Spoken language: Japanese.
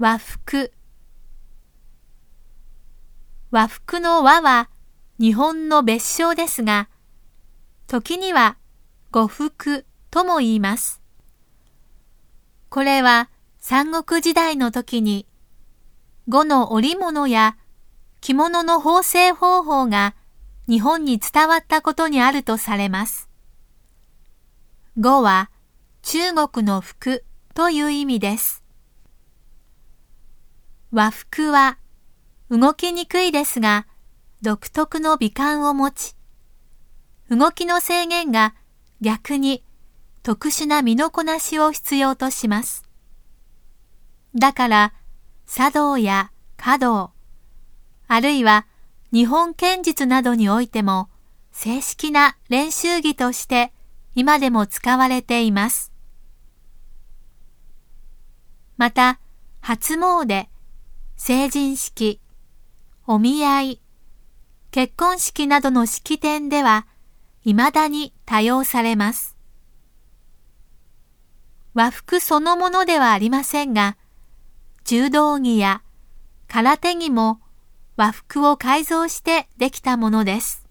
和服和服の和は日本の別称ですが、時には呉服とも言います。これは三国時代の時に、呉の織物や着物の縫製方法が日本に伝わったことにあるとされます。呉は中国の服という意味です。和服は動きにくいですが独特の美観を持ち、動きの制限が逆に特殊な身のこなしを必要とします。だから茶道や華道、あるいは日本剣術などにおいても正式な練習着として今でも使われています。また、初詣、成人式、お見合い、結婚式などの式典では、未だに多用されます。和服そのものではありませんが、柔道着や空手着も和服を改造してできたものです。